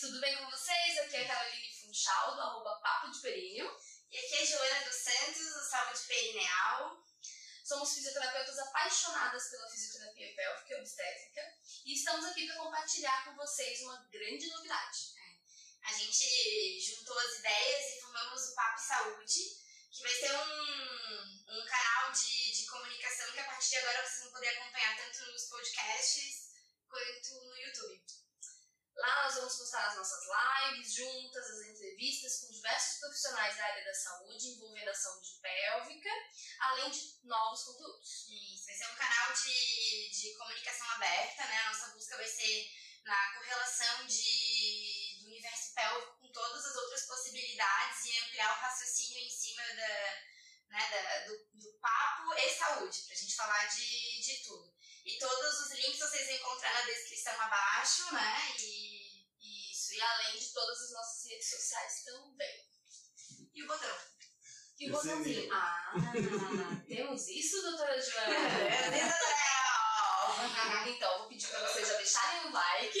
tudo bem com vocês? Aqui é a Caroline Funchal, do arroba Papo de Períneo. E aqui é Joana dos Santos, do Saúde Perineal. Somos fisioterapeutas apaixonadas pela fisioterapia pélvica e obstétrica e estamos aqui para compartilhar com vocês uma grande novidade. É. A gente juntou as ideias e formamos o Papo Saúde, que vai ser um, um canal de, de comunicação que a partir de agora vocês vão poder acompanhar tanto nos podcasts quanto no YouTube. Lá nós vamos postar as nossas lives juntas, as entrevistas com diversos profissionais da área da saúde, envolvendo a saúde pélvica, além de novos conteúdos. Isso, vai ser um canal de, de comunicação aberta, né? A nossa busca vai ser na correlação de, do universo pélvico com todas as outras possibilidades e ampliar o raciocínio em cima da, né, da, do, do papo e saúde, pra gente falar de, de tudo. E todos os links vocês vão encontrar na descrição abaixo, né? E isso, e além de todas as nossas redes sociais também. E o botão. E o botãozinho. Ah, temos isso, doutora Joana? É, então, vou pedir pra vocês já deixarem o like.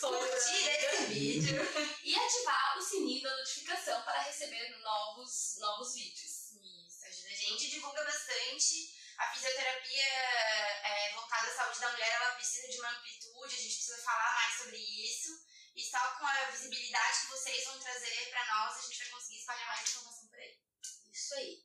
Curtir esse vídeo. E ativar o sininho da notificação para receber novos, novos vídeos. Isso, ajuda a gente, divulga bastante a fisioterapia é, voltada à saúde da mulher, ela precisa de uma amplitude, a gente precisa falar mais sobre isso. E só com a visibilidade que vocês vão trazer para nós, a gente vai conseguir espalhar mais informação por aí. Isso aí.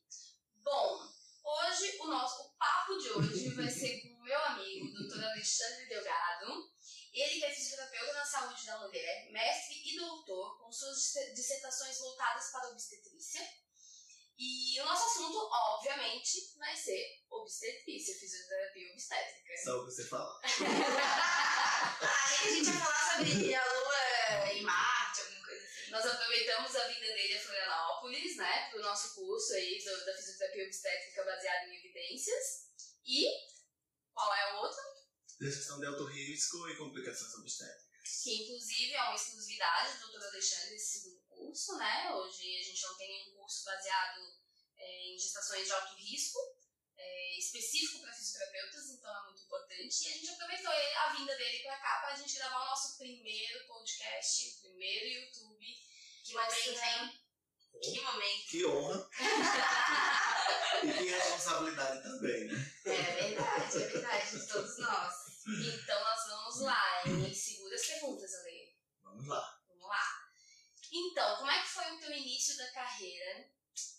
Bom, hoje o nosso o papo de hoje vai ser com o meu amigo, o Dr. Alexandre Delgado. Ele que é fisioterapeuta na saúde da mulher, mestre e doutor, com suas dissertações voltadas para a obstetrícia e o nosso assunto, obviamente, vai ser obstetrícia, fisioterapia obstétrica. Só o que você fala. Aproveitamos a vinda dele a Florianópolis, né, pro nosso curso aí do, da fisioterapia obstétrica baseada em evidências. E qual é o outro? Gestão de alto risco e complicações obstétricas. Que inclusive é uma exclusividade do Dr. Alexandre, esse segundo curso, né? Hoje a gente não tem um curso baseado é, em gestações de alto risco, é, específico para fisioterapeutas, então é muito importante. E a gente aproveitou a vinda dele para cá para a gente gravar o nosso primeiro podcast, o primeiro YouTube. Que momento, hein? Que momento. Que honra. e que responsabilidade também, né? É verdade, é verdade, de todos nós. Então nós vamos lá, em seguras perguntas, Ale. Vamos lá. Vamos lá. Então, como é que foi o teu início da carreira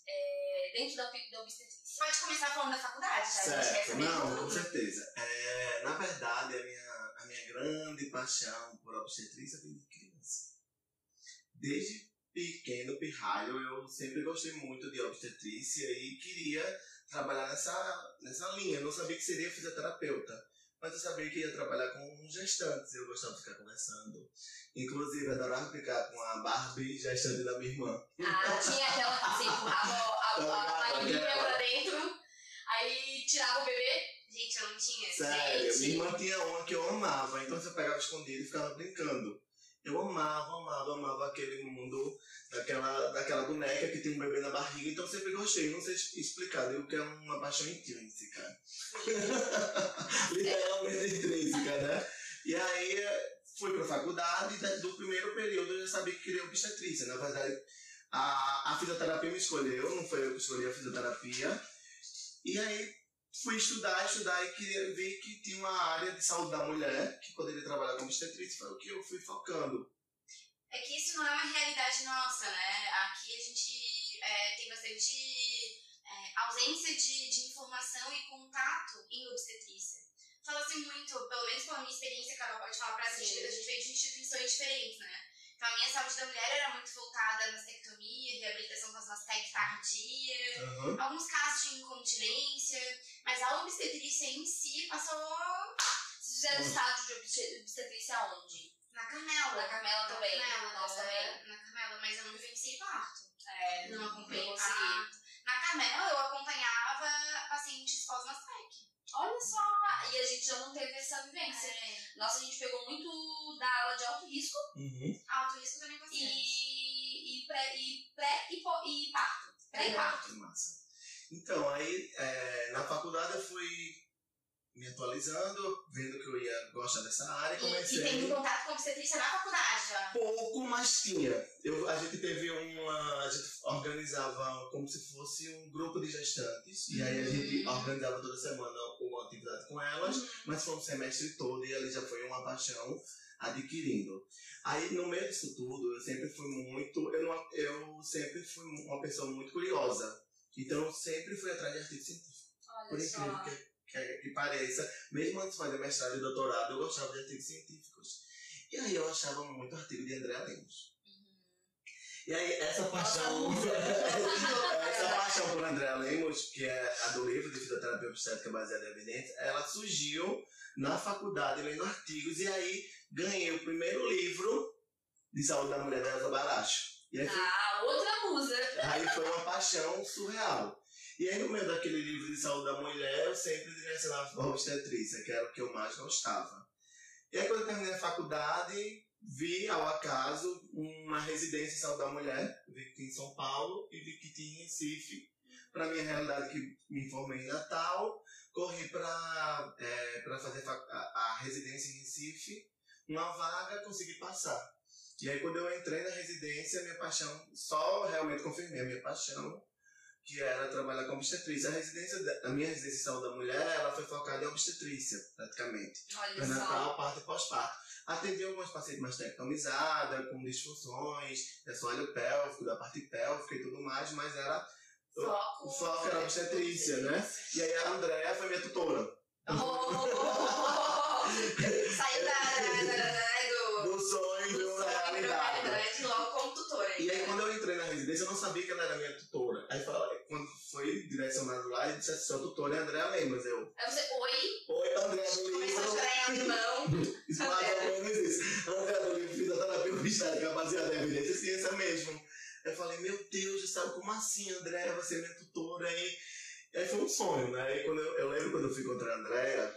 é, dentro da, da obstetrícia? Pode começar falando da faculdade, já certo. Não, com certeza. É, na verdade, a minha, a minha grande paixão por obstetrícia vem de criança. Desde pequeno, pirralho, eu sempre gostei muito de obstetrícia e queria trabalhar nessa, nessa linha. Eu não sabia que seria fisioterapeuta mas eu sabia que ia trabalhar com gestantes, eu gostava de ficar conversando. Inclusive, adorava ficar com a Barbie gestante da minha irmã. Ah, tinha aquela que você empurrava a, a, a linha pra dentro, aí tirava o bebê. Gente, eu não tinha. Sério, Gente. minha irmã tinha uma que eu amava, então você pegava escondido e ficava brincando. Eu amava, amava, amava aquele mundo daquela, daquela boneca que tem um bebê na barriga, então sempre gostei. Não sei explicar, digo que é uma paixão intrínseca. Literalmente intrínseca, né? E aí fui pra faculdade e do primeiro período eu já sabia que queria obstetrícia. Na verdade, a, a fisioterapia me escolheu, não foi eu que escolhi a fisioterapia. E aí fui estudar, estudar e queria ver que tinha uma área de saúde da mulher que poderia trabalhar com obstetrícia, foi o que eu fui focando. É que isso não é uma realidade nossa, né? Aqui a gente é, tem bastante é, ausência de, de informação e contato em obstetrícia. Fala-se muito, pelo menos pela minha experiência, Carol pode falar pra gente, a gente veio de instituições diferentes, né? Então a minha saúde da mulher era muito voltada na mastectomia, reabilitação com as mastec tardia, Uhum. alguns casos de incontinência, mas a obstetrícia em si passou Vocês fizeram estágio de obstet- obstetrícia onde? na Carmela. Na Carmela também. Na Carmela, Nós é, também. Na Carmela, mas eu não vivenciei parto. É, Não acompanhei parto. Na Carmela eu acompanhava pacientes pós-mastec. Olha só! E a gente já não teve essa vivência. É. Nossa, a gente pegou muito da aula de alto risco Uhum. Alto risco também bastante. e, e pré e, pré, e, po- e parto. Pré e É. parto. Que massa. Então, aí é, na faculdade eu fui me atualizando, vendo que eu ia gostar dessa área, E, comecei. e tendo contato com obstetrícia na faculdade já. Pouco, mas tinha. Eu, a gente teve uma. A gente organizava como se fosse um grupo de gestantes. E aí a gente Hum. organizava toda semana uma atividade com elas, mas foi um semestre todo e ali já foi uma paixão adquirindo. Aí no meio disso tudo, eu sempre fui muito. Eu, não, eu sempre fui uma pessoa muito curiosa. Então eu sempre fui atrás de artigos científicos. Por Olha incrível só. que, que, que pareça, mesmo antes de fazer mestrado e doutorado, eu gostava de artigos científicos. E aí eu achava muito artigo de André Lemos. E aí essa paixão, essa paixão por André Lemos, que é a do livro de fisioterapia obstétrica baseada em evidência, ela surgiu na faculdade lendo artigos e aí ganhei o primeiro livro de saúde da mulher da Elza Baracho. E aí Ah, outra musa. Aí foi uma paixão surreal. E aí, no meio daquele livro de saúde da mulher, eu sempre direcionava para a obstetrícia, que era o que eu mais gostava. E aí, quando eu terminei a faculdade, vi, ao acaso, uma residência em saúde da mulher. Vi que tinha em São Paulo e vi que tinha em Recife. Para minha realidade, que me formei em Natal, corri para é, pra fazer fa- a, a residência em Recife. Uma vaga, consegui passar. E aí, quando eu entrei na residência, minha paixão, só realmente confirmei a minha paixão, que era trabalhar com obstetrícia. A residência, da- a minha residência de saúde da mulher, ela foi focada em obstetrícia, praticamente. Olha Pré-natal, só. parto e pós-parto. Atendi algumas pacientes mastectomizadas, com disfunções, de assoalho pélvico, da parte pélvica e tudo mais, mas era... Foco. O foco era obstetrícia, né? E aí a Andréa foi minha tutora. Oh! Saiu da, da, da, sabia que ela era minha tutora. Aí, falei, quando foi direcionado lá, ele disse assim, sua tutora é Andréa Lemos. Eu, Aí você, oi, oi, Andréa do Começou a chorar em. Isso mais ou menos isso. Andréa livro, fisioterapia obstétrica baseada em evidência, ciência mesmo. Eu falei, meu Deus, sabe como assim, Andréa, você é minha tutora? Aí, aí foi um sonho, né? E quando eu, eu lembro quando eu fui encontrar a Andréa,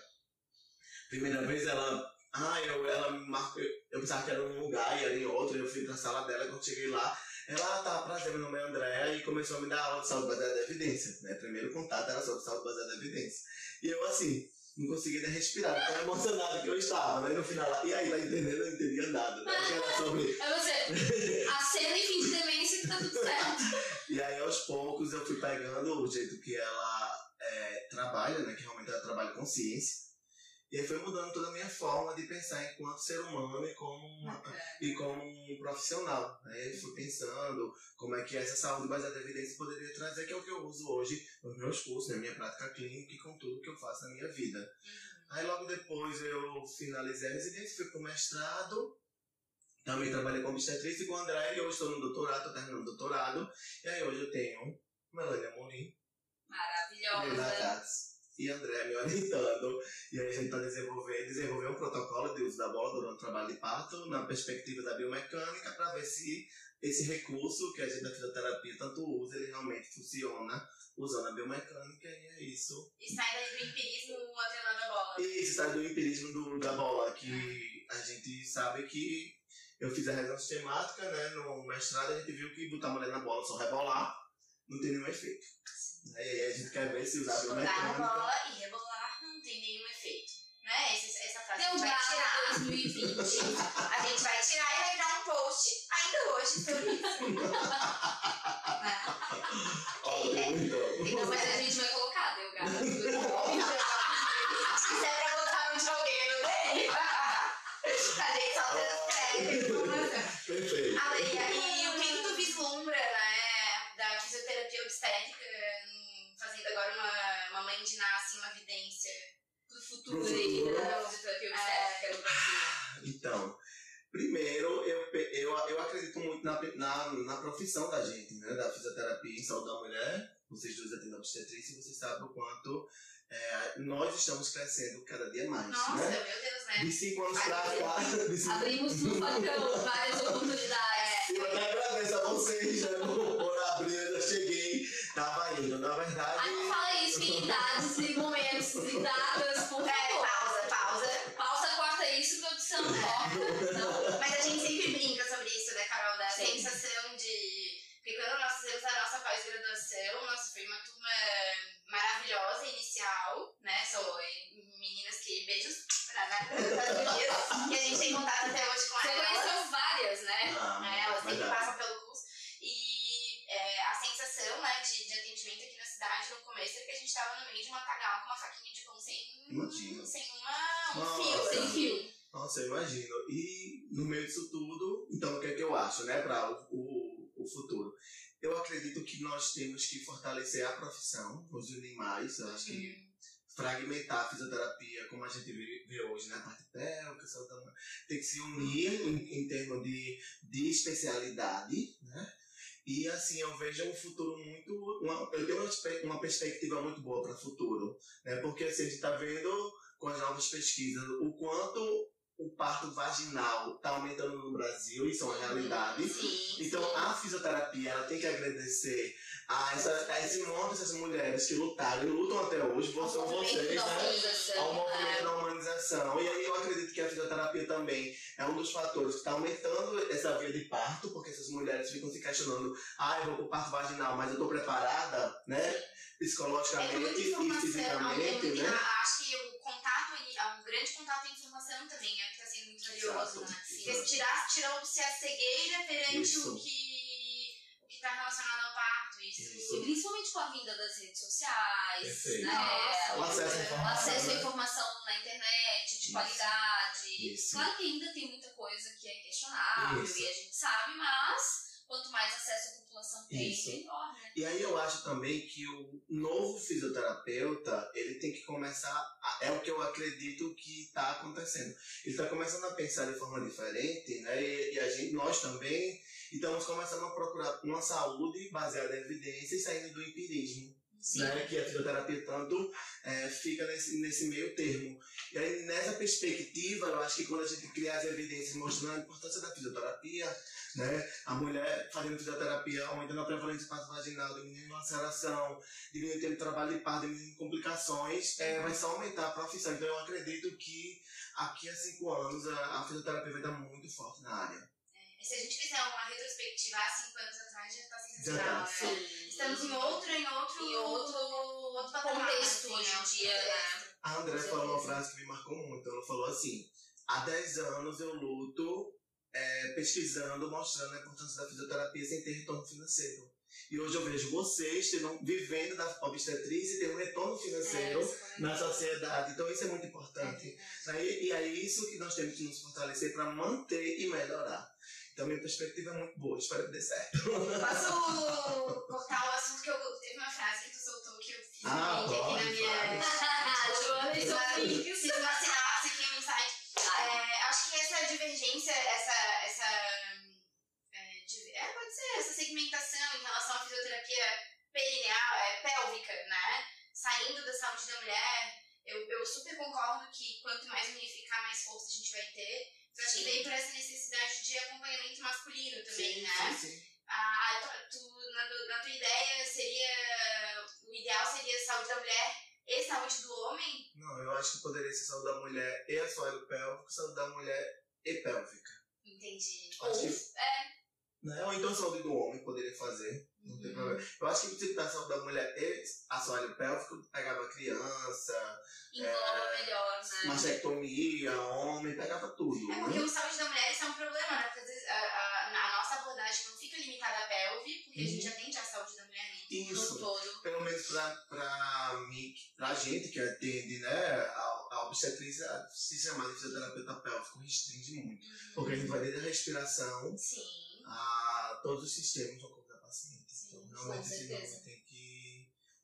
primeira vez ela... Ah, eu, ela me marcou, eu, eu pensava que era um lugar e era em outro, eu fui pra sala dela, quando cheguei lá, ela, ah, tá, prazer, meu nome é Andréa, e começou a me dar aula de saúde baseada em evidência, né? Primeiro contato era sobre saúde baseada em evidência. E eu, assim, não conseguia nem respirar, tão emocionado que eu estava, né? No final, lá, e aí, tá entendendo? Eu não entendia nada, né? Era sobre... aí você, acena e fim de demência que tá tudo certo. E aí, aos poucos, eu fui pegando o jeito que ela é, trabalha, né? Que realmente ela trabalha com ciência. E aí foi mudando toda a minha forma de pensar enquanto ser humano e como uma, e como um profissional. Né? Eu fui pensando como é que essa saúde baseada em evidência poderia trazer, que é o que eu uso hoje nos meus cursos, na minha prática clínica e com tudo que eu faço na minha vida. Aí logo depois eu finalizei a residência, fui pro mestrado, também trabalhei com obstetrícia e com o André, e hoje estou no doutorado, estou terminando o doutorado, e aí hoje eu tenho Melania Morim, Maravilhosa. E André me orientando. E aí a gente está desenvolvendo, desenvolvendo um protocolo de uso da bola durante o trabalho de parto, na perspectiva da biomecânica, para ver se esse recurso que a gente da fisioterapia tanto usa, ele realmente funciona usando a biomecânica, e é isso. E sai daí do empirismo atrelando a bola. E isso sai do empirismo do, da bola, que a gente sabe que eu fiz a ressonância sistemática, né? No mestrado a gente viu que botar a mulher na bola, só rebolar, não tem nenhum efeito. Né, E aí a gente quer ver se usar a na biomecânica. bola e rebolar não tem nenhum efeito. Né? Essa, essa frase a Deu gente vai tirar. gado 2020. A gente vai tirar e vai dar um post ainda hoje sobre isso. Né? Então. Então, mas a gente vai quanto é, nós estamos crescendo cada dia mais, Nossa, né? meu Deus, né? De cinco anos pra cá, cinco Abrimos no facão várias oportunidades. Eu até agradeço a vocês já por abrir, eu cheguei, tava indo. Na verdade, Ai, não fala isso, que em dados e momentos e datas, Nossa, eu imagino. E no meio disso tudo, então o que é que eu acho, né, para o, o, futuro? Eu acredito que nós temos que fortalecer a profissão, nos unir mais. Eu acho que Hum, fragmentar a fisioterapia, como a gente vê, vê hoje, né? A parte mulher, tem que se unir em, em termos de, de especialidade, né? E assim, eu vejo um futuro muito. Uma, eu tenho uma, uma perspectiva muito boa para o futuro, né? Porque assim, a gente está vendo com as novas pesquisas o quanto o parto vaginal está aumentando no Brasil, isso é uma realidade. sim, Então a fisioterapia ela tem que agradecer a, essa, a esse monte dessas mulheres que lutaram e lutam até hoje, são vocês, né? Ao movimento né? da humanização. E aí eu acredito que a fisioterapia também é um dos fatores que está aumentando essa via de parto, porque essas mulheres ficam se questionando, ah, eu vou pro parto vaginal, mas eu estou preparada, né? É Psicologicamente muita e fisicamente, é muito- né? acho que o contato ali, ah, um grande contato é informação também, é o que está sendo muito valioso, né? exato. Porque tirar, tirou-se a cegueira perante Isso. o que o que está relacionado ao parto. Isso, Isso. Principalmente com a vinda das redes sociais, né? Nossa, O acesso à o informação, acesso à né? informação na internet, de Isso. qualidade. Claro que ainda tem muita coisa que é questionável e a gente sabe, mas quanto mais acesso a população tem, Isso. melhor, né? E aí eu acho também que o novo fisioterapeuta, ele tem que começar, a- é o que eu acredito que está acontecendo. Ele está começando a pensar de forma diferente, né? E, e a gente, nós também estamos começando a procurar uma saúde baseada em evidências, saindo do empirismo, Sim. né? Que a fisioterapia tanto é, fica nesse, nesse meio termo. E aí nessa perspectiva, eu acho que quando a gente cria as evidências mostrando a importância da fisioterapia, né? A mulher fazendo fisioterapia, aumentando a prevalência vaginal, diminuindo a laceração, diminuindo o trabalho de parto, diminuindo complicações, é, vai só aumentar a profissão. Então eu acredito que aqui a cinco anos a, a fisioterapia vai estar muito forte na área. E se a gente fizer uma retrospectiva há cinco anos atrás, já está Já sensacional, tá. né? Estamos em outro, em outro, Em outro outro patamar, contexto assim, hoje em dia, né? A André falou uma frase que me marcou muito. Ela falou assim: há 10 anos eu luto é, pesquisando, mostrando a importância da fisioterapia sem ter retorno financeiro. E hoje eu vejo vocês tendo, vivendo da obstetrícia e tendo um retorno financeiro É, na sociedade. Então isso é muito importante. Né? E, e é isso que nós temos que nos fortalecer para manter e melhorar. Então minha perspectiva é muito boa, espero que dê certo. Posso cortar o assunto que eu. Teve uma frase que tu soltou que eu fiz um Ah, link aqui pode, na minha. Joana e Fiz uma- seus links. Fiz uma sinapse aqui no site. Ai, É, acho que essa divergência, essa. essa é, de- é, pode ser, essa segmentação em relação à fisioterapia perineal, é, pélvica, né? Saindo da saúde da mulher, eu, eu super concordo que quanto mais unificar, mais força a gente vai ter. Eu acho que Sim. vem por essa necessidade de acompanhamento masculino também, Sim, né? sim, sim. Ah, tu, tu- na, tu- na tua ideia seria. O ideal seria saúde da mulher e saúde do homem? Não, eu acho que poderia ser saúde da mulher e assoalho pélvico, saúde da mulher e pélvica. Entendi. Acho que, é. né? Ou então saúde do homem poderia fazer, não tem Uhum. problema. Eu acho que se tá saúde da mulher e assoalho pélvico, pegava criança, Engloba melhor, né? mastectomia, homem, pegava tudo. É porque né? o saúde da mulher isso é um problema, né? Porque a, a- a nossa abordagem não fica limitada à pelve, porque a Uhum. gente atende a saúde da mulher né? No Isso. todo. Pelo menos pra, pra mim, pra gente que atende, né, a, a se chamar de fisioterapeuta pélvico restringe muito. Porque a gente vai desde a respiração Sim. a todos os sistemas do corpo da paciente. Sim, então, realmente, esse nome tem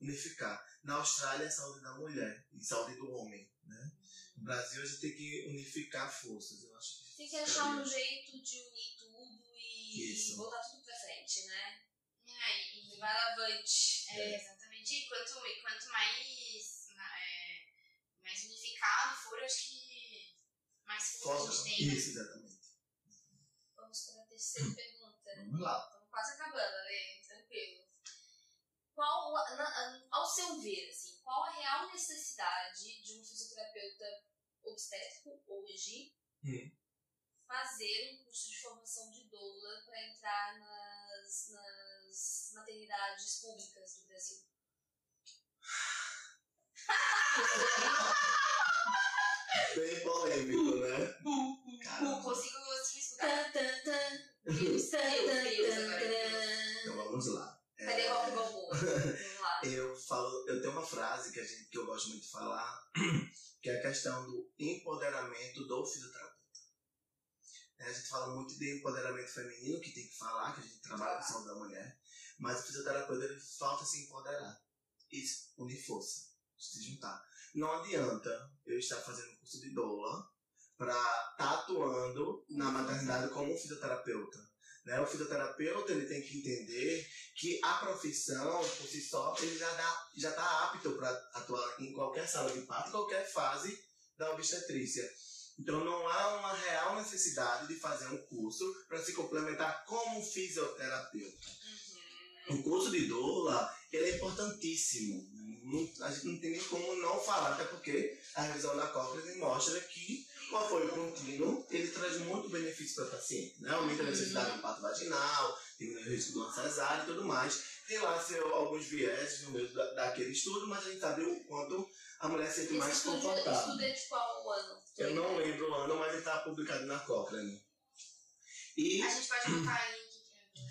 unificar. Na Austrália, é saúde da mulher e saúde do homem, né? No Brasil, a gente tem que unificar forças, eu acho que... Tem que achar um jeito de unir tudo e Isso. botar tudo pra frente, né? É, e, E vai avante. é, exatamente. E quanto, e quanto mais, é, mais unificado for, acho que mais força a gente tem. né? Isso, exatamente. Vamos para a terceira pergunta. Vamos lá. Estamos quase acabando, Ale, tranquilo. Qual, na- ao seu ver, assim, qual a real necessidade de um fisioterapeuta obstétrico hoje Hum. fazer um curso de formação de doula para entrar nas, nas maternidades públicas do Brasil? Bem polêmico, né? Não consigo assim escutar. Tan. Deus, agora. Então vamos lá. Cadê rock balboa? Eu falo, eu tenho uma frase que, a gente, que eu gosto muito de falar, que é a questão do empoderamento do fisioterapeuta. fala muito de empoderamento feminino, que tem que falar, que a gente trabalha com saúde da mulher, mas o fisioterapeuta ele falta se empoderar e unir força, se juntar. Não adianta eu estar fazendo curso de doula para estar tá atuando na maternidade como um fisioterapeuta. Né? O fisioterapeuta ele tem que entender que a profissão, por si só, ele já está apto para atuar em qualquer sala de parto, qualquer fase da obstetrícia. Então não há uma real necessidade de fazer um curso para se complementar como fisioterapeuta. Uhum. O curso de doula ele é importantíssimo. Não, a gente não tem nem como não falar, até porque a revisão da Cochrane mostra que o apoio contínuo ele traz muito benefício para o paciente. Né? Aumenta a necessidade do parto vaginal, diminui o risco de uma cesárea e tudo mais. Tem lá seu, alguns viés no meio da, daquele estudo, mas a gente sabe o quanto a mulher se sente mais confortável. Esse estudo é de qual ano? Eu não lembro o ano, mas ele está publicado na Cochrane. E... A gente pode botar aí.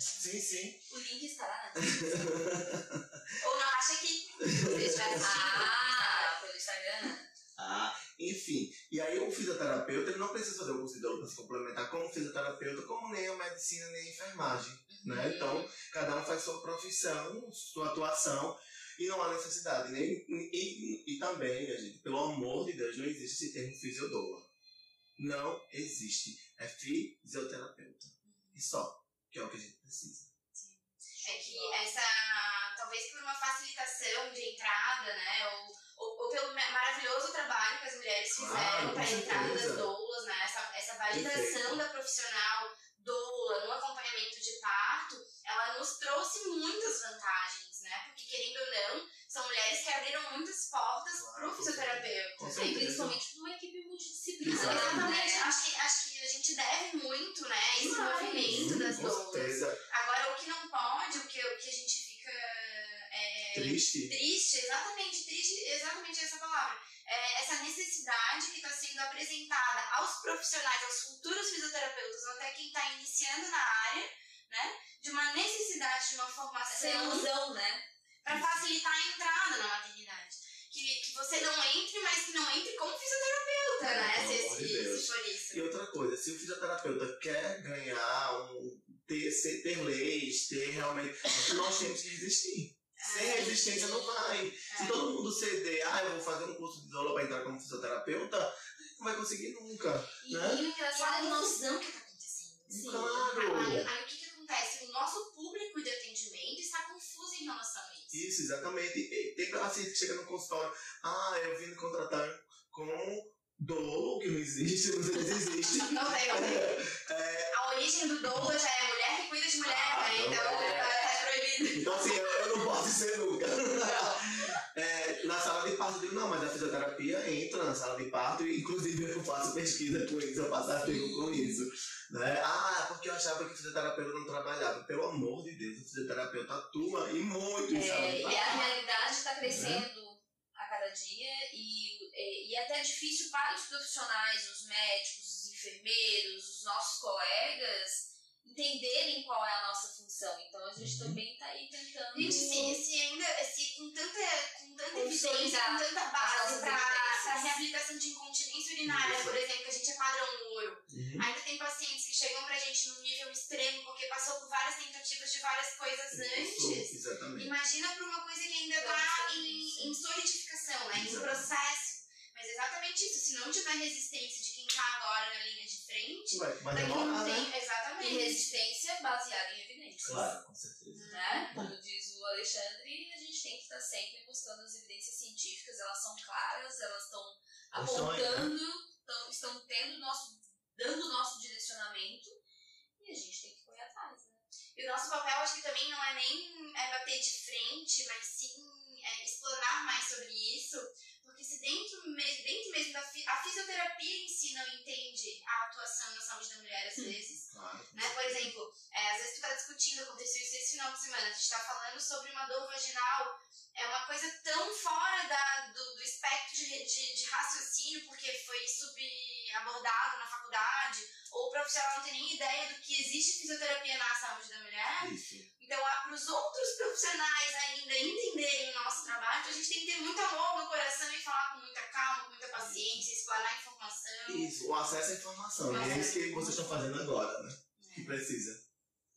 Sim, sim. O link estará na Ou não, acha que. ah, pelo Instagram. Ah, enfim. E aí o fisioterapeuta ele não precisa fazer o curso de para se complementar como fisioterapeuta, como nem a medicina, nem a enfermagem. Né? Uhum. Né? Então, cada um faz sua profissão, sua atuação. E não há necessidade. Nem, e, e, e também, gente, pelo amor de Deus, não existe esse termo fisiodoula. Não existe. É fisioterapeuta. E só. Que é o que a gente precisa. É que essa. Talvez por uma facilitação de entrada, né? Ou, ou pelo maravilhoso trabalho que as mulheres fizeram para a entrada das doulas, né? Essa, essa validação Perfeito. da profissional doula no acompanhamento de parto, ela nos trouxe muitas vantagens né? Porque, querendo ou não, são mulheres que abriram muitas portas claro, pro fisioterapeuta. E principalmente para uma equipe multidisciplinar. Exatamente. Né? Acho, que, acho que a gente deve muito, né? Esse claro. movimento das doulas. Agora, o que não pode, o que, o que a gente fica. Triste. Triste, exatamente, triste, exatamente essa palavra. É, essa necessidade que está sendo apresentada aos profissionais, aos futuros fisioterapeutas, ou até quem está iniciando na área, né? De uma necessidade de uma formação. Essa ilusão, né? Para facilitar a entrada na maternidade. Que, que você não entre, mas que não entre como fisioterapeuta, é, né? Se, se, se, for isso. E outra coisa, se o fisioterapeuta quer ganhar, um, ter, ser, ter leis, ter realmente. nós temos que resistir. Sem é. resistência não vai. É. Se todo mundo ceder, ah, eu vou fazer um curso de aula para entrar como fisioterapeuta, não vai conseguir nunca. E, né? e o engraçado é a confusão que está acontecendo. Sim. Claro. Aí, aí, o que, que acontece? O nosso público de atendimento está confuso em relação a isso. Isso, exatamente. E tem paciente que chega no consultório, ah, eu vim me contratar com dolo, que não existe, não sei se existe. Não tem, não tem. É, a origem do dolo já é mulher que cuida de mulher, ah, né? Então, então é, é proibido. Então assim, posso ser nunca. É, na sala de parto, eu digo, não, mas a fisioterapia entra na sala de parto, e inclusive eu faço pesquisa com isso, eu faço artigo com isso. Né? Ah, porque eu achava que o fisioterapeuta não trabalhava. Pelo amor de Deus, o fisioterapeuta atua e muito em é, sala de parto. E a realidade está crescendo né? a cada dia, e, e, e é até difícil para os profissionais, os médicos, os enfermeiros, os nossos colegas entenderem qual é a nossa função. Então a gente uhum. também está aí tentando. Gente, se, se ainda se com tanta, com tanta evidência, com tanta base para reabilitação de incontinência urinária, Isso. por exemplo, que a gente é padrão ouro. Uhum. Ainda tem pacientes que chegam pra gente num nível extremo porque passou por várias tentativas de várias coisas antes. Exatamente. Imagina para uma coisa que ainda está em, em solidificação, né, em processo. Mas é exatamente isso. Se não tiver resistência de está agora na linha de frente, Ué, mas daqui não tem. Né? Exatamente. E resistência baseada em evidências. Claro, com certeza. Né? Como diz o Alexandre, a gente tem que estar sempre mostrando as evidências científicas, elas são claras, elas estão apontando, tão, estão tendo nosso, dando o nosso direcionamento e a gente tem que correr atrás. Né? E o nosso papel, acho que também não é nem é bater de frente, mas sim é, explanar mais sobre isso se dentro, dentro mesmo da a fisioterapia em si não entende a atuação na saúde da mulher às vezes. Claro. Né? Por exemplo, é, às vezes tu tá discutindo, aconteceu isso esse final de semana, a gente tá falando sobre uma dor vaginal, é uma coisa tão fora da, do, do espectro de, de, de raciocínio, porque foi subabordado na faculdade, ou o profissional não tem nem ideia do que existe fisioterapia na saúde da mulher. Isso. Então, para os outros profissionais ainda entenderem o nosso trabalho, a gente tem que ter muito amor no coração e falar com muita calma, com muita informação. Acesso à informação. E é isso que vocês estão fazendo agora, né? Que precisa.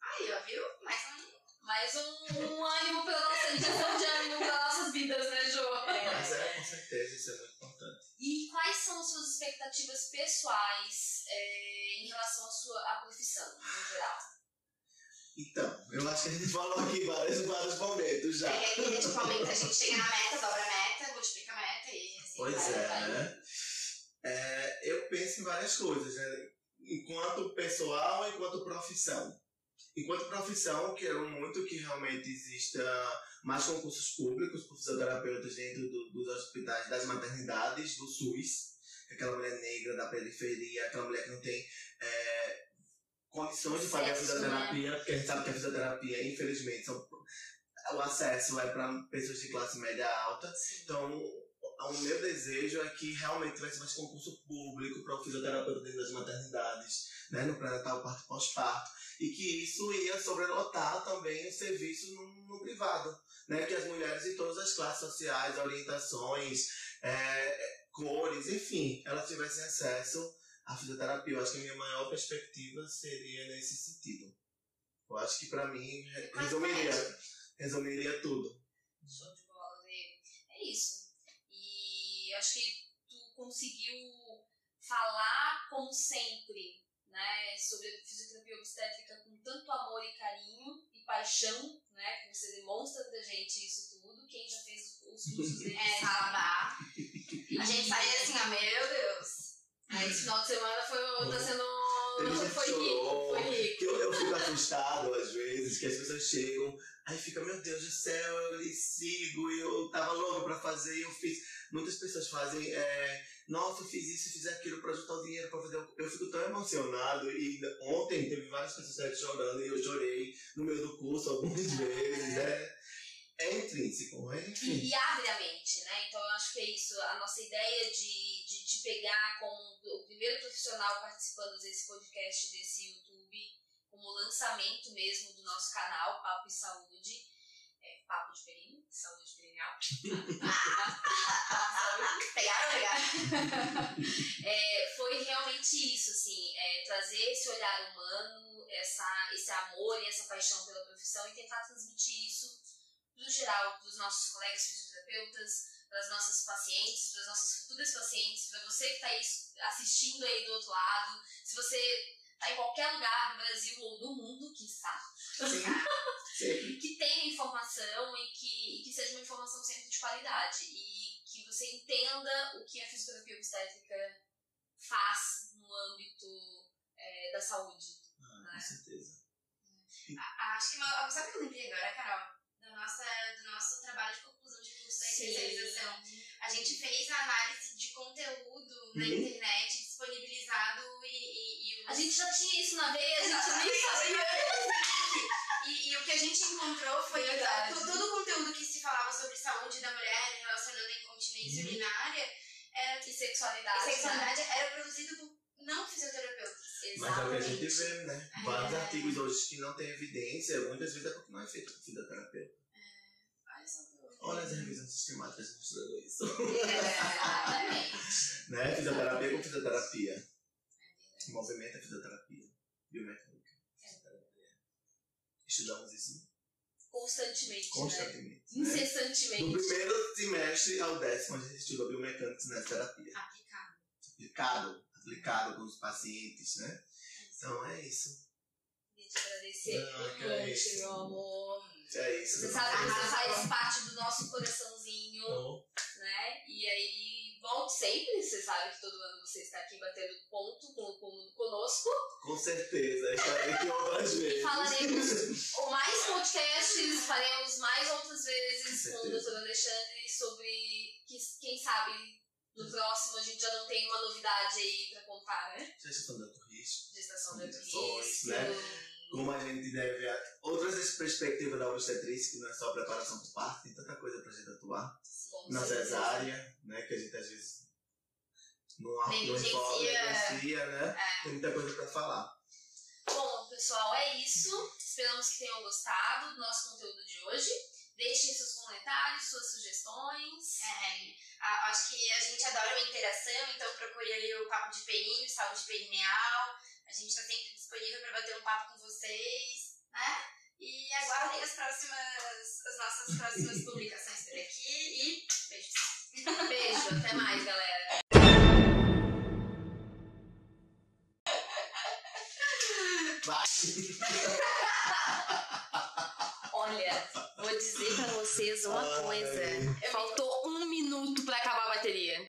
Aí, ó, viu? Mais um. Mais um, um ânimo pela nossa injeção de ânimo para nossas vidas, né, Jô? Mas é, com certeza, isso é muito importante. E quais são as suas expectativas pessoais é, em relação à sua à profissão, no geral? Então, eu acho que a gente falou aqui vários, vários momentos já. É, a gente comenta, a gente chega na meta, dobra a meta, multiplica a meta e assim. Pois é, né? É, eu penso em várias coisas, né? Enquanto pessoal, enquanto profissão. Enquanto profissão, quero muito que realmente exista mais concursos públicos para fisioterapeutas dentro do- dos hospitais, das maternidades, do SUS. Aquela mulher negra da periferia, aquela mulher que não tem é, condições de fazer Acesso, fisioterapia, porque a gente sabe que a fisioterapia, infelizmente, são, o acesso é para pessoas de classe média alta. Então, o meu desejo é que realmente tivesse mais concurso público para o fisioterapeuta dentro das maternidades, né, no pré-natal, parto e pós-parto, e que isso ia sobrelotar também o serviço no, no privado, né, que as mulheres de todas as classes sociais, orientações, é, cores, enfim, elas tivessem acesso à fisioterapia. Eu acho que a minha maior perspectiva seria nesse sentido. Eu acho que para mim resumiria, resumiria tudo. Show de bola. É isso. Acho que tu conseguiu falar, como sempre, né, sobre a fisioterapia obstétrica com tanto amor e carinho e paixão, né, que você demonstra pra gente isso tudo. Quem já fez os cursos de É, Salabá. A gente sai assim, ó, meu Deus. Aí esse final de semana foi, tá sendo. Foi rico, foi rico. eu, eu fico assustado às vezes, que as pessoas chegam, aí fica, meu Deus do céu, eu lhe sigo, eu tava louco pra fazer, eu fiz. Muitas pessoas fazem, é, nossa, eu fiz isso, fiz aquilo pra juntar o dinheiro pra fazer. Eu fico tão emocionado, e ontem teve várias pessoas chorando, e eu chorei no meio do curso algumas vezes, é, é intrínseco, é, enfim. E abre a mente, né? Então eu acho que é isso. A nossa ideia de, de te pegar como o primeiro profissional participando desse podcast, desse YouTube, como lançamento mesmo do nosso canal, Papo e Saúde. É, Papo de Perino, Saúde Perineal. Pegaram, pegaram. É, foi realmente isso, assim, é, trazer esse olhar humano, essa, esse amor e essa paixão pela profissão e tentar transmitir isso no geral para os nossos colegas fisioterapeutas, para as nossas pacientes, para as nossas futuras pacientes, para você que está aí assistindo aí do outro lado, se você está em qualquer lugar do Brasil ou do mundo, que está, que tenha informação e que, e que seja uma informação sempre de qualidade e que você entenda o que a fisioterapia obstétrica faz no âmbito é, da saúde. Ah, com certeza. A- Acho que uma, sabe o que eu lembrei agora, Carol? Da nossa, do nosso trabalho de conclusão de curso da especialização. A gente fez a análise de conteúdo na Uhum. internet disponibilizado e, e, e os- A gente já tinha isso na veia, a gente nem sabia. E, e o que a gente encontrou foi Verdade. to- todo o conteúdo que se falava sobre saúde da mulher relacionando a incontinência Uhum. urinária era, E sexualidade. e né? sexualidade era produzido por não fisioterapeutas. Mas é o que a gente vê, né? Vários É. artigos hoje que não tem evidência, muitas vezes é porque não é feito por fisioterapeuta. Olha só. que eu- Olha as revisões sistemáticas mostrando isso. Exatamente. né? Fisioterapia com fisioterapia. O movimento é fisioterapia. Biomecânica. Fisioterapia. Estudamos isso Constantemente, né? constantemente. Né? Incessantemente. Do primeiro semestre ao décimo, a gente estuda biomecânica e cinesioterapia. Aplicado. Aplicado, aplicado com os pacientes, né? Então é isso. Queria te agradecer Ah, que é isso. meu amor. É isso. Você sabe que você faz parte do nosso coraçãozinho, Bom, né? E aí, volte sempre. Você sabe que todo ano você está aqui batendo ponto com, com, conosco. Com certeza, estarei aqui outras E vezes. falaremos ou mais podcasts, faremos mais outras vezes Com com o. Dr. Alexandre sobre que, quem sabe no próximo a gente já não tem uma novidade aí pra contar, né? Já estou dando risco. Gestação de Gestações, risco. né? Como a gente deve. a- Outras perspectivas da obstetrícia, que não é só preparação para o parto, tem tanta coisa pra gente atuar. Com Na cesárea, né? Que a gente às vezes não, não negligencia, né? É. Tem muita coisa pra falar. Bom, pessoal, é isso. Esperamos que tenham gostado do nosso conteúdo de hoje. Deixem seus comentários, suas sugestões. É, a- acho que a gente adora uma interação, então procure ali o Papo de Períneo, Saúde Perineal. A gente está sempre disponível para bater um papo com vocês, né? E aguardem as próximas, as nossas próximas publicações por aqui e beijos. Beijo, até mais, galera. Olha, vou dizer pra vocês uma Ai. coisa.